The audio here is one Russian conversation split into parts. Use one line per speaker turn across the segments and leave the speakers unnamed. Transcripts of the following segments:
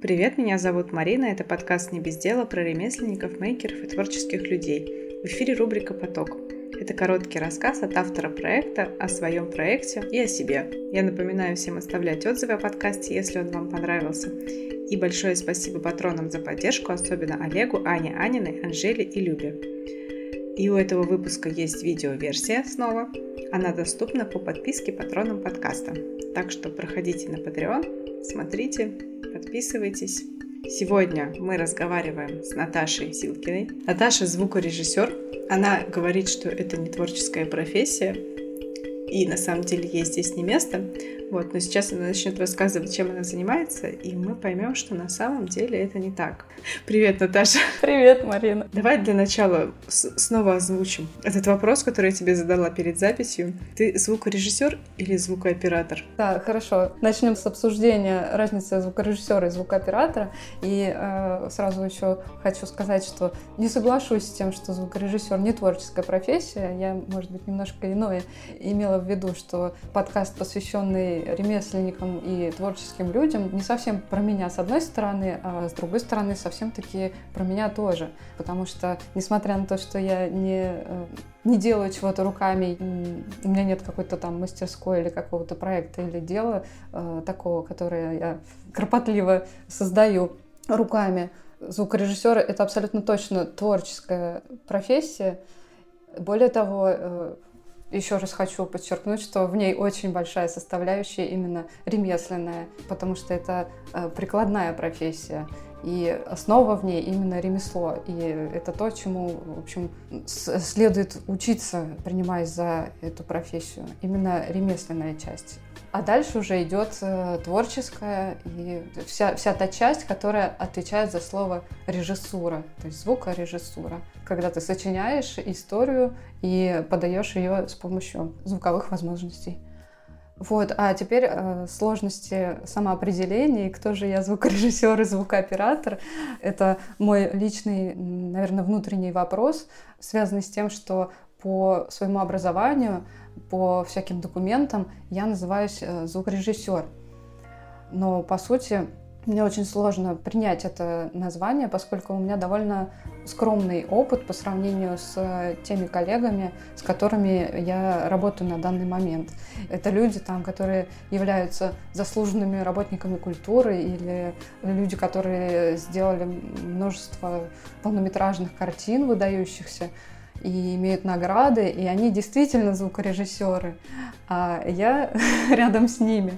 Привет, меня зовут Марина, это подкаст «Не без дела» про ремесленников, мейкеров и творческих людей. В эфире рубрика «Поток». Это короткий рассказ от автора проекта о своем проекте и о себе. Я напоминаю всем оставлять отзывы о подкасте, если он вам понравился. И большое спасибо патронам за поддержку, особенно Олегу, Ане Аниной, Анжеле и Любе. И у этого выпуска есть видеоверсия снова. Она доступна по подписке патронам подкаста. Так что проходите на Patreon, смотрите, подписывайтесь. Сегодня мы разговариваем с Наташей Силкиной. Наташа звукорежиссер. Она говорит, что это не творческая профессия, и на самом деле ей здесь не место. Вот, но сейчас она начнет рассказывать, чем она занимается, и мы поймем, что на самом деле это не так. Привет, Наташа.
Привет, Марина.
Давай для начала снова озвучим этот вопрос, который я тебе задала перед записью. Ты звукорежиссер или звукооператор?
Да, хорошо. Начнем с обсуждения разницы звукорежиссера и звукооператора. И э, сразу еще хочу сказать, что не соглашусь с тем, что звукорежиссер не творческая профессия. Я, может быть, немножко иное имела в виду, что подкаст, посвященный ремесленникам и творческим людям не совсем про меня с одной стороны, а с другой стороны совсем-таки про меня тоже. Потому что, несмотря на то, что я не, э, не делаю чего-то руками, у меня нет какой-то там мастерской или какого-то проекта или дела э, такого, которое я кропотливо создаю руками, звукорежиссера это абсолютно точно творческая профессия. Более того, э, еще раз хочу подчеркнуть, что в ней очень большая составляющая именно ремесленная, потому что это э, прикладная профессия. И основа в ней именно ремесло. И это то, чему, в общем, следует учиться, принимаясь за эту профессию. Именно ремесленная часть. А дальше уже идет э, творческая и вся, вся та часть, которая отвечает за слово режиссура, то есть звукорежиссура. Когда ты сочиняешь историю и подаешь ее с помощью звуковых возможностей. Вот, а теперь э, сложности самоопределения, кто же я звукорежиссер и звукооператор, это мой личный, наверное, внутренний вопрос, связанный с тем, что по своему образованию, по всяким документам я называюсь э, звукорежиссер. Но по сути мне очень сложно принять это название, поскольку у меня довольно скромный опыт по сравнению с э, теми коллегами, с которыми я работаю на данный момент. Это люди, там, которые являются заслуженными работниками культуры или люди, которые сделали множество полнометражных картин выдающихся и имеют награды, и они действительно звукорежиссеры, а я рядом с ними.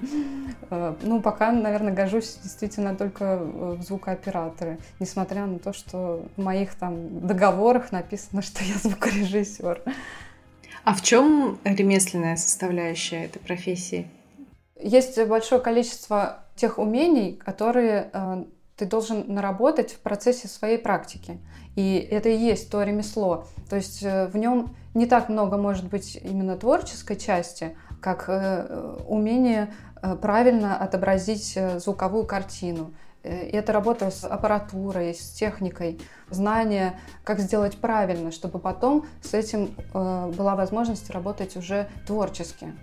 Э, ну, пока, наверное, гожусь действительно только в звукооператоры, несмотря на то, что в моих там договорах написано, что я звукорежиссер.
А в чем ремесленная составляющая этой профессии?
Есть большое количество тех умений, которые э, ты должен наработать в процессе своей практики. И это и есть то ремесло. То есть э, в нем не так много может быть именно творческой части, как э, умение э, правильно отобразить звуковую картину. И это работа с аппаратурой, с техникой, знание, как сделать правильно, чтобы потом с этим была возможность работать уже творчески.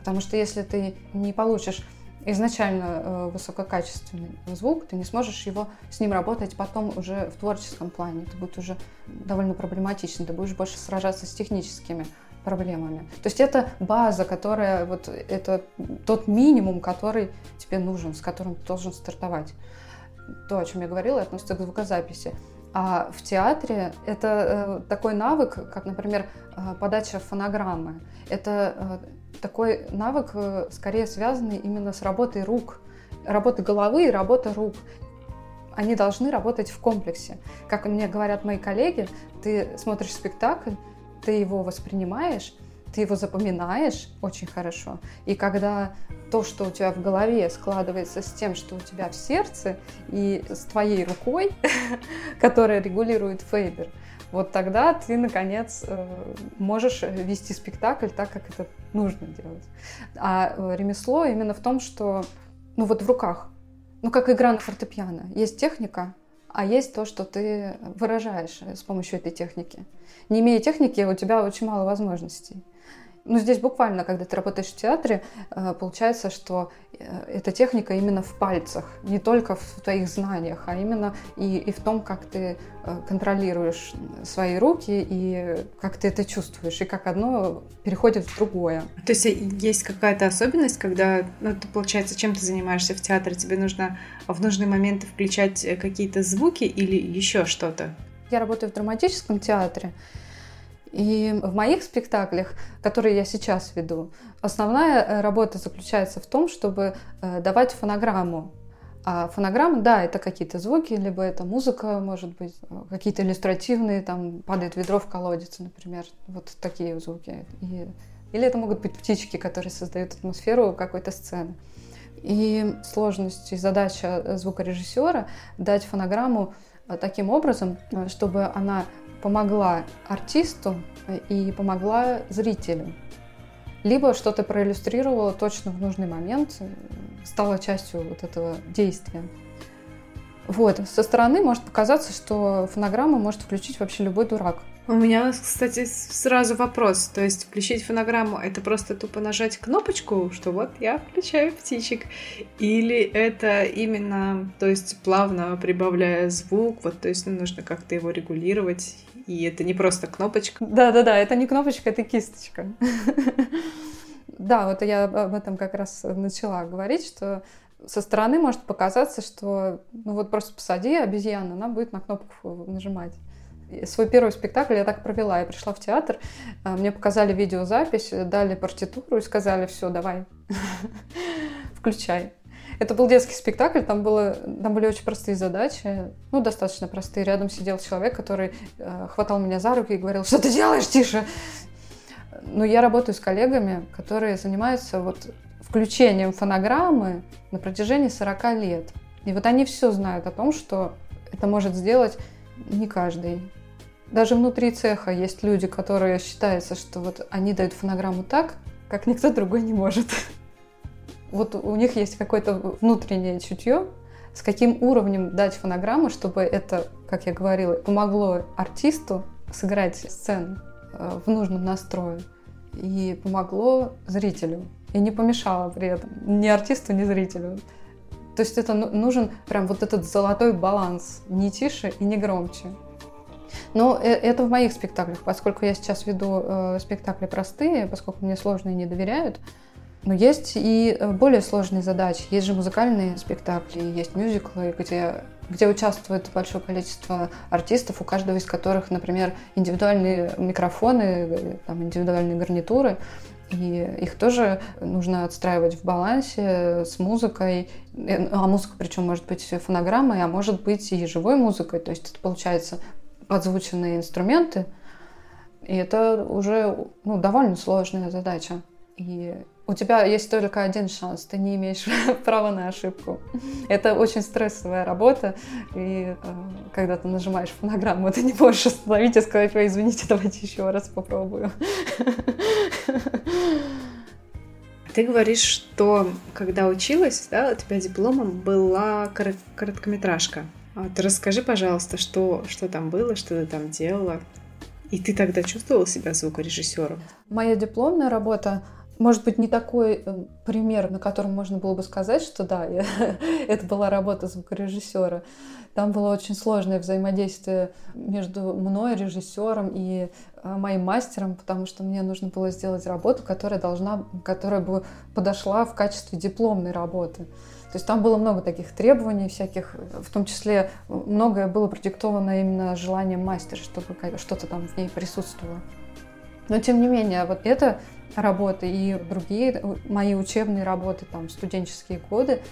Потому что если ты не получишь изначально э, высококачественный звук, ты не сможешь его с ним работать потом уже в творческом плане. Это будет уже довольно проблематично. Ты будешь больше сражаться с техническими проблемами. То есть это база, которая вот это тот минимум, который тебе нужен, с которым ты должен стартовать. То, о чем я говорила, относится к звукозаписи. А в театре это э, такой навык, как, например, э, подача фонограммы. Это э, такой навык скорее связанный именно с работой рук, работой головы и работой рук. Они должны работать в комплексе. Как мне говорят мои коллеги, ты смотришь спектакль, ты его воспринимаешь, ты его запоминаешь очень хорошо. И когда то, что у тебя в голове складывается с тем, что у тебя в сердце, и с твоей рукой, которая регулирует фейбер, вот тогда ты, наконец, э, можешь вести спектакль так, как это нужно делать. А э, ремесло именно в том, что, ну вот в руках, ну как игра на фортепиано. Есть техника, а есть то, что ты выражаешь с помощью этой техники. Не имея техники, у тебя очень мало возможностей. Ну, здесь буквально, когда ты работаешь в театре, э, получается, что э, эта техника именно в пальцах, не только в твоих знаниях, а именно и, и в том, как ты э, контролируешь свои руки и как ты это чувствуешь, и как одно переходит в другое.
То есть есть какая-то особенность, когда, ну, ты, получается, чем ты занимаешься в театре, тебе нужно в нужные моменты включать какие-то звуки или еще что-то?
Я работаю в драматическом театре, и в моих спектаклях, которые я сейчас веду, основная э, работа заключается в том, чтобы э, давать фонограмму. А фонограмма, да, это какие-то звуки, либо это музыка, может быть, э, какие-то иллюстративные, там падает ведро в колодец, например, вот такие звуки. И, или это могут быть птички, которые создают атмосферу какой-то сцены. И сложность и задача звукорежиссера дать фонограмму таким образом, чтобы она помогла артисту и помогла зрителю. Либо что-то проиллюстрировала точно в нужный момент, стала частью вот этого действия. Вот. Со стороны может показаться, что фонограмму может включить вообще любой дурак.
У меня, кстати, сразу вопрос. То есть включить фонограмму — это просто тупо нажать кнопочку, что вот я включаю птичек? Или это именно, то есть плавно прибавляя звук, вот, то есть ну, нужно как-то его регулировать и это не просто кнопочка.
Да-да-да, это не кнопочка, это кисточка. Да, вот я об этом как раз начала говорить, что со стороны может показаться, что ну вот просто посади обезьяну, она будет на кнопку нажимать. Свой первый спектакль я так провела. Я пришла в театр, а, мне показали видеозапись, дали партитуру и сказали, все, давай, включай. Это был детский спектакль, там, было, там были очень простые задачи, ну, достаточно простые. Рядом сидел человек, который э, хватал меня за руки и говорил, что ты делаешь, тише. Но я работаю с коллегами, которые занимаются вот включением фонограммы на протяжении 40 лет. И вот они все знают о том, что это может сделать не каждый. Даже внутри цеха есть люди, которые считаются, что вот они дают фонограмму так, как никто другой не может. Вот у них есть какое-то внутреннее чутье, с каким уровнем дать фонограмму, чтобы это, как я говорила, помогло артисту сыграть сцену э, в нужном настрое и помогло зрителю. И не помешало при этом ни артисту, ни зрителю. То есть это ну, нужен прям вот этот золотой баланс, не тише и не громче. Но э, это в моих спектаклях, поскольку я сейчас веду э, спектакли простые, поскольку мне сложные не доверяют, но есть и э, более сложные задачи. Есть же музыкальные спектакли, есть мюзиклы, где, где участвует большое количество артистов, у каждого из которых, например, индивидуальные микрофоны, э, там, индивидуальные гарнитуры. И их тоже нужно отстраивать в балансе с музыкой. Э, а музыка причем может быть фонограммой, а может быть и живой музыкой. То есть это получается подзвученные инструменты. И это уже ну, довольно сложная задача. И у тебя есть только один шанс, ты не имеешь права на ошибку. Это очень стрессовая работа, и э, когда ты нажимаешь фонограмму, ты не можешь остановить и сказать, ой, извините, давайте еще раз попробую.
Ты говоришь, что когда училась, да, у тебя дипломом была короткометражка. А ты расскажи, пожалуйста, что, что там было, что ты там делала. И ты тогда чувствовала себя звукорежиссером?
Моя дипломная работа может быть, не такой э, пример, на котором можно было бы сказать, что да, я, это была работа звукорежиссера. Там было очень сложное взаимодействие между мной, режиссером и э, моим мастером, потому что мне нужно было сделать работу, которая должна, которая бы подошла в качестве дипломной работы. То есть там было много таких требований всяких, в том числе многое было продиктовано именно желанием мастера, чтобы что-то там в ней присутствовало. Но тем не менее, вот это работы и другие мои учебные работы, там, студенческие годы,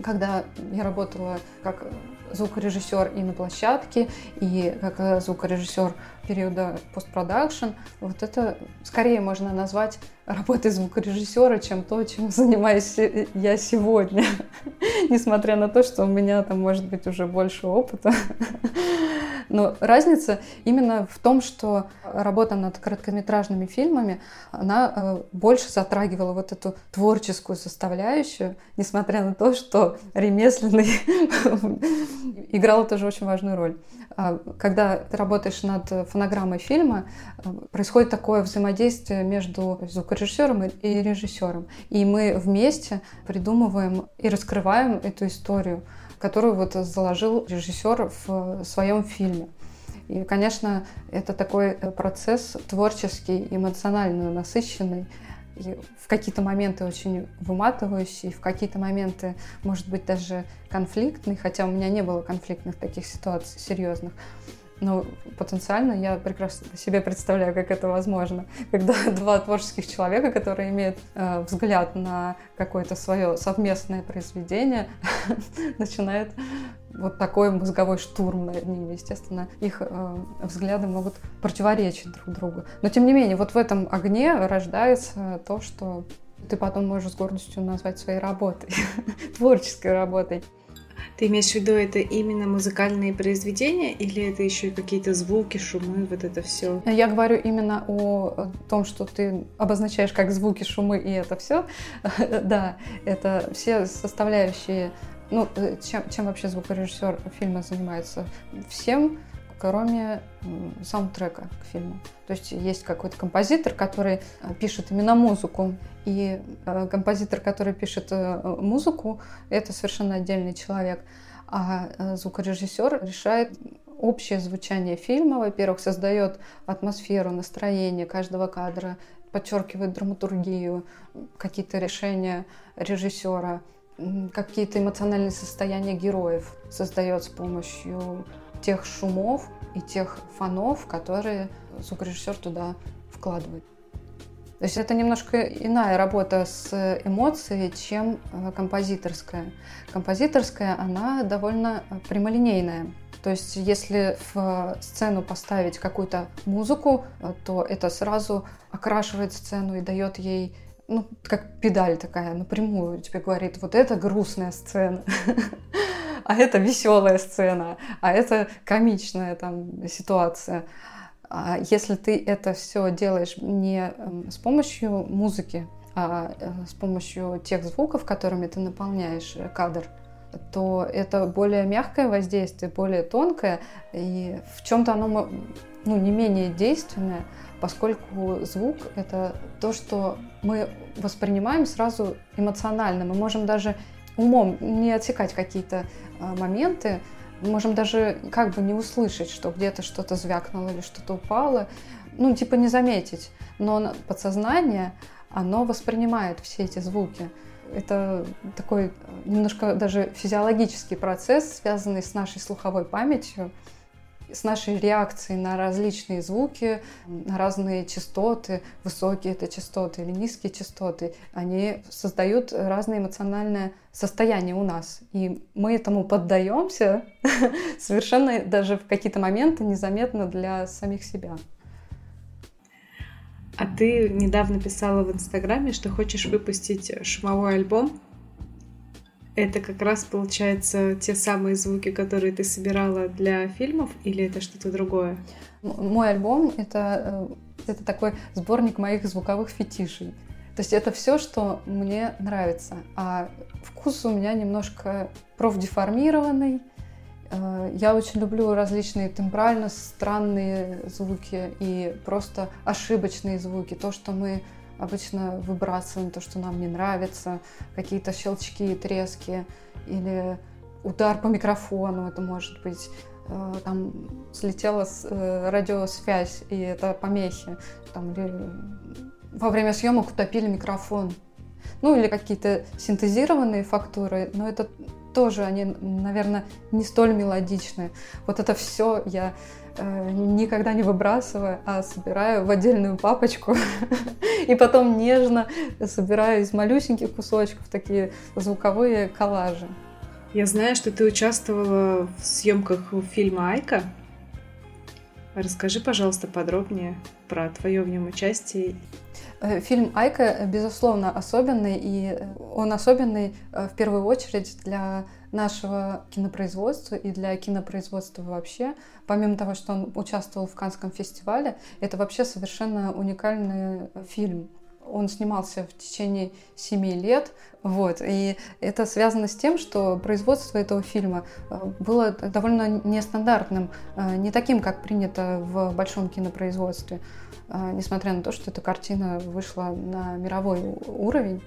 когда я работала как звукорежиссер и на площадке, и как звукорежиссер периода постпродакшн, вот это скорее можно назвать работой звукорежиссера, чем то, чем занимаюсь я сегодня. Несмотря на то, что у меня там может быть уже больше опыта. Но разница именно в том, что работа над короткометражными фильмами, она э, больше затрагивала вот эту творческую составляющую, несмотря на то, что ремесленный играл тоже очень важную роль. А когда ты работаешь над фонограммой фильма, э, происходит такое взаимодействие между звукорежиссером и режиссером. И мы вместе придумываем и раскрываем эту историю которую вот заложил режиссер в своем фильме. И, конечно, это такой э, процесс творческий, эмоционально насыщенный, и в какие-то моменты очень выматывающий, в какие-то моменты, может быть, даже конфликтный, хотя у меня не было конфликтных таких ситуаций серьезных. Но потенциально я прекрасно себе представляю, как это возможно, когда два творческих человека, которые имеют э, взгляд на какое-то свое совместное произведение, начинают вот такой мозговой штурм над ними. Естественно, их э, взгляды могут противоречить друг другу. Но тем не менее, вот в этом огне рождается то, что ты потом можешь с гордостью назвать своей работой, творческой работой.
Ты имеешь в виду это именно музыкальные произведения или это еще и какие-то звуки, шумы, вот это все?
Я говорю именно о том, что ты обозначаешь как звуки, шумы и это все. Да, это все составляющие. Ну, чем, чем вообще звукорежиссер фильма занимается? Всем, кроме саундтрека к фильму. То есть есть какой-то композитор, который э, пишет именно музыку, и э, композитор, который пишет э, музыку, это совершенно отдельный человек. А звукорежиссер решает общее звучание фильма, во-первых, создает атмосферу, настроение каждого кадра, подчеркивает драматургию, какие-то решения режиссера, какие-то эмоциональные состояния героев создает с помощью тех шумов и тех фонов, которые звукорежиссер туда вкладывает. То есть это немножко иная работа с эмоцией, чем э, композиторская. Композиторская, она довольно прямолинейная. То есть если в сцену поставить какую-то музыку, э, то это сразу окрашивает сцену и дает ей ну, как педаль такая напрямую тебе говорит, вот это грустная сцена, а это веселая сцена, а это комичная там ситуация. А если ты это все делаешь не эм, с помощью музыки, а э, с помощью тех звуков, которыми ты наполняешь э, кадр, то это более мягкое воздействие, более тонкое, и в чем-то оно ну, не менее действенное, поскольку звук — это то, что мы воспринимаем сразу эмоционально. Мы можем даже умом не отсекать какие-то а, моменты, можем даже как бы не услышать, что где-то что-то звякнуло или что-то упало, ну, типа не заметить. Но подсознание, оно воспринимает все эти звуки. Это такой немножко даже физиологический процесс, связанный с нашей слуховой памятью с нашей реакцией на различные звуки, на разные частоты, высокие это частоты или низкие частоты, они создают разное эмоциональное состояние у нас. И мы этому поддаемся совершенно даже в какие-то моменты незаметно для самих себя.
А ты недавно писала в Инстаграме, что хочешь выпустить шумовой альбом это как раз получается те самые звуки, которые ты собирала для фильмов, или это что-то другое?
Мой альбом это, э, это такой сборник моих звуковых фетишей. То есть это все, что мне нравится. А вкус у меня немножко профдеформированный. Э, я очень люблю различные тембрально странные звуки и просто ошибочные звуки. То, что мы обычно выбрасываем то, что нам не нравится, какие-то щелчки, трески или удар по микрофону, это может быть э, там слетела э, радиосвязь, и это помехи. Там, во время съемок утопили микрофон. Ну или какие-то синтезированные фактуры, но это тоже они, наверное, не столь мелодичны. Вот это все я э, никогда не выбрасываю, а собираю в отдельную папочку и потом нежно собираю из малюсеньких кусочков такие звуковые коллажи.
Я знаю, что ты участвовала в съемках фильма Айка. Расскажи, пожалуйста, подробнее про твое в нем участие.
Э, фильм «Айка», безусловно, особенный, и он особенный э, в первую очередь для нашего кинопроизводства и для кинопроизводства вообще. Помимо того, что он участвовал в Канском фестивале, это вообще совершенно уникальный фильм. Он снимался в течение семи лет, вот, и это связано с тем, что производство этого фильма э, было довольно нестандартным, э, не таким, как принято в большом кинопроизводстве, э, несмотря на то, что эта картина вышла на мировой уровень.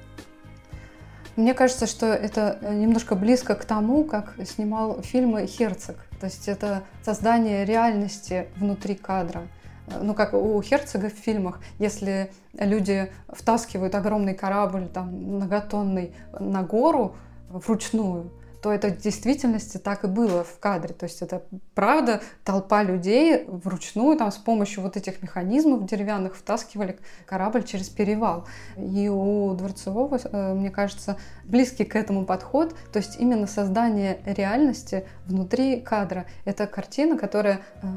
Мне кажется, что это немножко близко к тому, как снимал фильмы Херцог. То есть это создание реальности внутри кадра – ну, как у Херцога в фильмах, если люди втаскивают огромный корабль, там, многотонный, на гору вручную, то это в действительности так и было в кадре. То есть это правда толпа людей вручную там, с помощью вот этих механизмов деревянных втаскивали корабль через перевал. И у Дворцевого, э, мне кажется, близкий к этому подход, то есть именно создание реальности внутри кадра. Это картина, которая, э,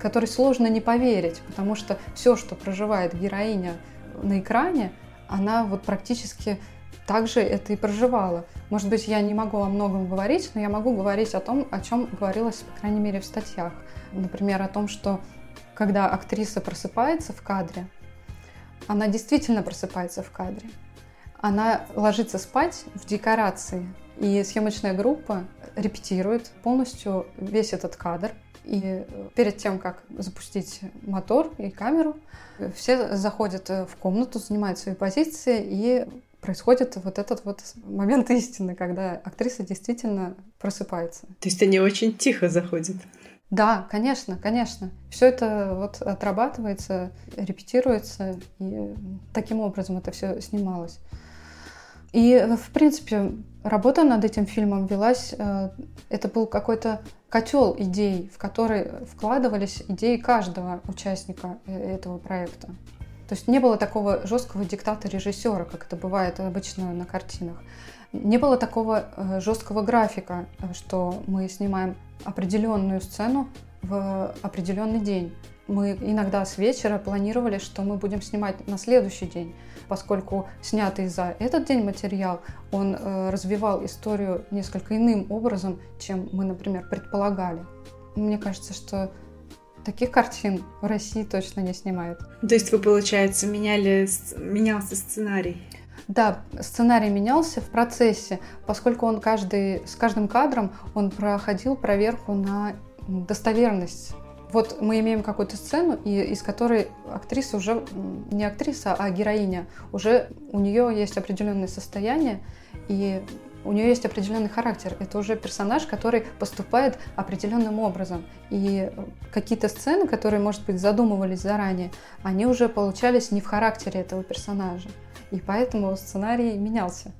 которой сложно не поверить, потому что все, что проживает героиня на экране, она вот практически также это и проживала. Может быть, я не могу о многом говорить, но я могу говорить о том, о чем говорилось, по крайней мере, в статьях. Например, о том, что когда актриса просыпается в кадре, она действительно просыпается в кадре. Она ложится спать в декорации, и съемочная группа репетирует полностью весь этот кадр. И перед тем, как запустить мотор и камеру, все заходят в комнату, занимают свои позиции и происходит вот этот вот момент истины, когда актриса действительно просыпается.
То есть они очень тихо заходят?
Да, конечно, конечно. Все это вот отрабатывается, репетируется, и таким образом это все снималось. И, в принципе, работа над этим фильмом велась, э, это был какой-то котел идей, в который вкладывались идеи каждого участника э, этого проекта. То есть не было такого жесткого диктата режиссера, как это бывает обычно на картинах. Не было такого э, жесткого графика, что мы снимаем определенную сцену в определенный день. Мы иногда с вечера планировали, что мы будем снимать на следующий день, поскольку снятый за этот день материал, он э, развивал историю несколько иным образом, чем мы, например, предполагали. Мне кажется, что Таких картин в России точно не снимают.
То есть вы, получается, меняли, менялся сценарий?
Да, сценарий менялся в процессе, поскольку он каждый, с каждым кадром он проходил проверку на достоверность. Вот мы имеем какую-то сцену, и, из которой актриса уже, не актриса, а героиня, уже у нее есть определенное состояние, и у нее есть определенный характер. Это уже персонаж, который поступает определенным образом. И какие-то сцены, которые, может быть, задумывались заранее, они уже получались не в характере этого персонажа. И поэтому сценарий менялся.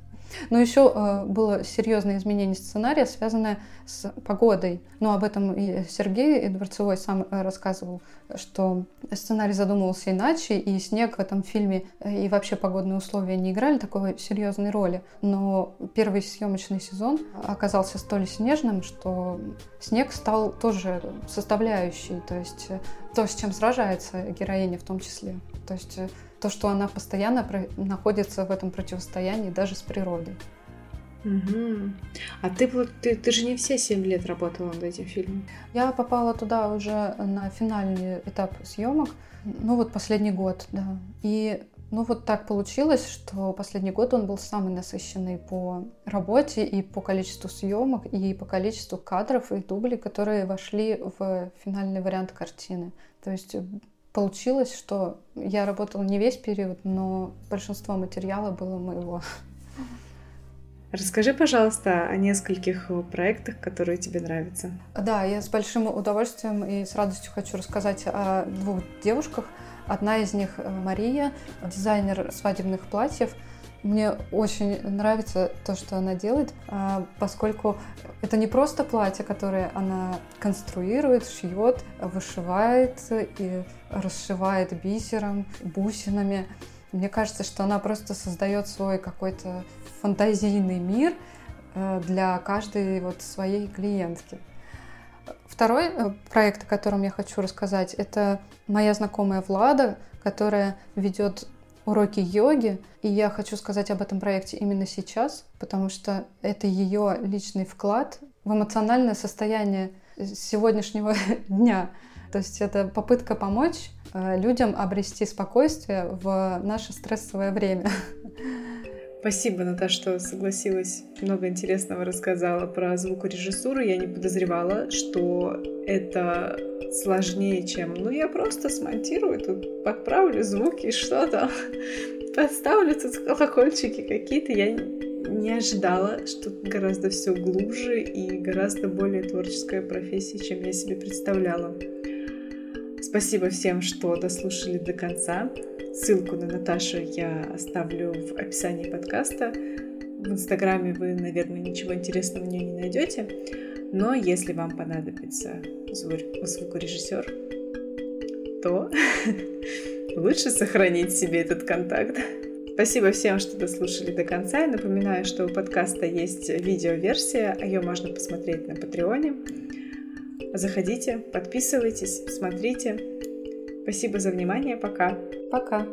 Но еще э, было серьезное изменение сценария, связанное с погодой. Но об этом и Сергей Дворцевой сам э, рассказывал, что сценарий задумывался иначе, и снег в этом фильме э, и вообще погодные условия не играли такой серьезной роли. Но первый съемочный сезон оказался столь снежным, что снег стал тоже составляющей, то есть то, с чем сражается героиня в том числе. То есть то, что она постоянно находится в этом противостоянии даже с природой.
Угу. А ты ты, ты же не все семь лет работала над этим фильмом.
Я попала туда уже на финальный этап съемок. Ну вот последний год, да. И ну вот так получилось, что последний год он был самый насыщенный по работе и по количеству съемок, и по количеству кадров и дублей, которые вошли в финальный вариант картины. То есть получилось, что я работала не весь период, но большинство материала было моего.
Расскажи, пожалуйста, о нескольких проектах, которые тебе нравятся.
Да, я с большим удовольствием и с радостью хочу рассказать о двух девушках. Одна из них Мария, дизайнер свадебных платьев. Мне очень нравится то, что она делает, а, поскольку это не просто платье, которое она конструирует, шьет, вышивает и расшивает бисером, бусинами. Мне кажется, что она просто создает свой какой-то фантазийный мир э, для каждой вот своей клиентки. Второй э, проект, о котором я хочу рассказать, это моя знакомая Влада, которая ведет уроки йоги. И я хочу сказать об этом проекте именно сейчас, потому что это ее личный вклад в эмоциональное состояние сегодняшнего дня. То есть это попытка помочь э, людям обрести спокойствие в наше стрессовое время.
Спасибо, Наташа, что согласилась. Много интересного рассказала про звукорежиссуру. Я не подозревала, что это сложнее, чем... Ну, я просто смонтирую, тут подправлю звуки, что то Подставлю тут колокольчики какие-то. Я не ожидала, что гораздо все глубже и гораздо более творческая профессия, чем я себе представляла. Спасибо всем, что дослушали до конца. Ссылку на Наташу я оставлю в описании подкаста. В Инстаграме вы, наверное, ничего интересного в нее не найдете. Но если вам понадобится звукорежиссер, то лучше сохранить себе этот контакт. Спасибо всем, что дослушали до конца. Я напоминаю, что у подкаста есть видеоверсия, а ее можно посмотреть на Патреоне. Заходите, подписывайтесь, смотрите. Спасибо за внимание. Пока.
Пока.